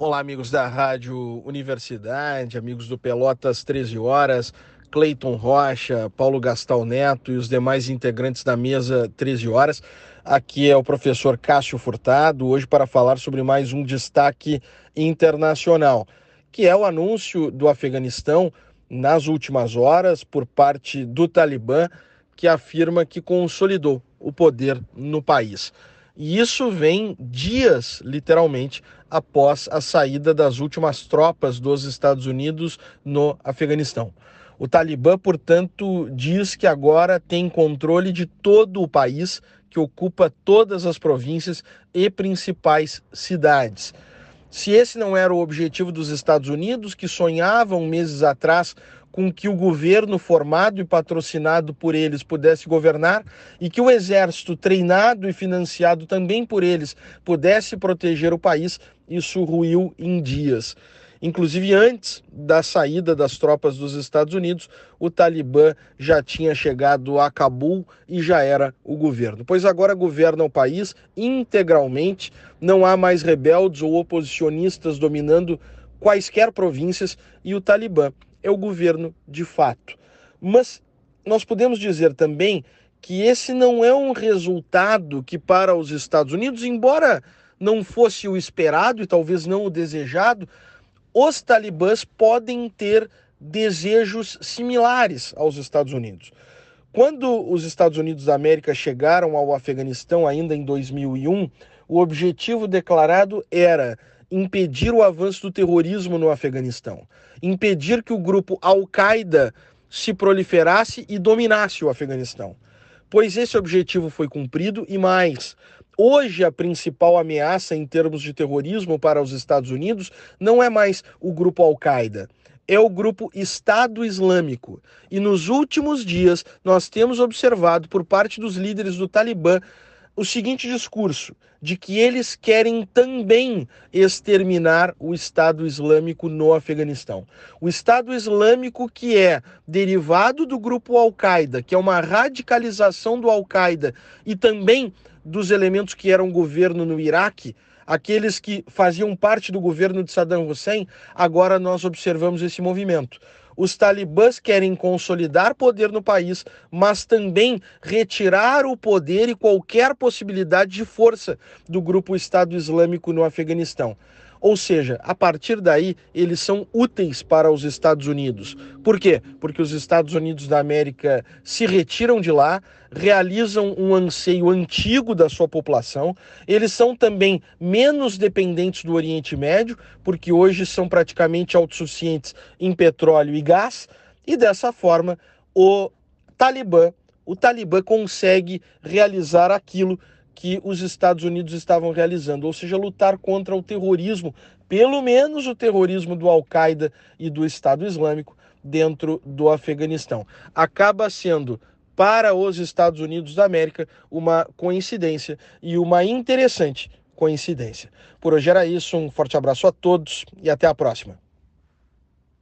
Olá, amigos da Rádio Universidade, amigos do Pelotas 13 Horas, Cleiton Rocha, Paulo Gastal Neto e os demais integrantes da mesa 13 Horas. Aqui é o professor Cássio Furtado, hoje para falar sobre mais um destaque internacional, que é o anúncio do Afeganistão nas últimas horas por parte do Talibã, que afirma que consolidou o poder no país. E isso vem dias, literalmente, após a saída das últimas tropas dos Estados Unidos no Afeganistão. O Talibã, portanto, diz que agora tem controle de todo o país, que ocupa todas as províncias e principais cidades. Se esse não era o objetivo dos Estados Unidos, que sonhavam meses atrás com que o governo formado e patrocinado por eles pudesse governar e que o exército treinado e financiado também por eles pudesse proteger o país, isso ruiu em dias. Inclusive, antes da saída das tropas dos Estados Unidos, o Talibã já tinha chegado a Cabul e já era o governo. Pois agora governa o país integralmente, não há mais rebeldes ou oposicionistas dominando quaisquer províncias e o Talibã é o governo de fato. Mas nós podemos dizer também que esse não é um resultado que, para os Estados Unidos, embora não fosse o esperado e talvez não o desejado, os talibãs podem ter desejos similares aos Estados Unidos. Quando os Estados Unidos da América chegaram ao Afeganistão, ainda em 2001, o objetivo declarado era impedir o avanço do terrorismo no Afeganistão, impedir que o grupo Al-Qaeda se proliferasse e dominasse o Afeganistão. Pois esse objetivo foi cumprido e mais. Hoje, a principal ameaça em termos de terrorismo para os Estados Unidos não é mais o grupo Al-Qaeda, é o grupo Estado Islâmico. E nos últimos dias, nós temos observado por parte dos líderes do Talibã o seguinte discurso: de que eles querem também exterminar o Estado Islâmico no Afeganistão. O Estado Islâmico que é derivado do grupo Al-Qaeda, que é uma radicalização do Al-Qaeda e também dos elementos que eram governo no Iraque, aqueles que faziam parte do governo de Saddam Hussein, agora nós observamos esse movimento. Os talibãs querem consolidar poder no país, mas também retirar o poder e qualquer possibilidade de força do grupo Estado Islâmico no Afeganistão. Ou seja, a partir daí, eles são úteis para os Estados Unidos. Por quê? Porque os Estados Unidos da América se retiram de lá, realizam um anseio antigo da sua população. Eles são também menos dependentes do Oriente Médio, porque hoje são praticamente autossuficientes em petróleo e gás, e dessa forma o Talibã, o Talibã consegue realizar aquilo que os Estados Unidos estavam realizando, ou seja, lutar contra o terrorismo, pelo menos o terrorismo do Al-Qaeda e do Estado Islâmico dentro do Afeganistão. Acaba sendo para os Estados Unidos da América uma coincidência e uma interessante coincidência. Por hoje era isso, um forte abraço a todos e até a próxima.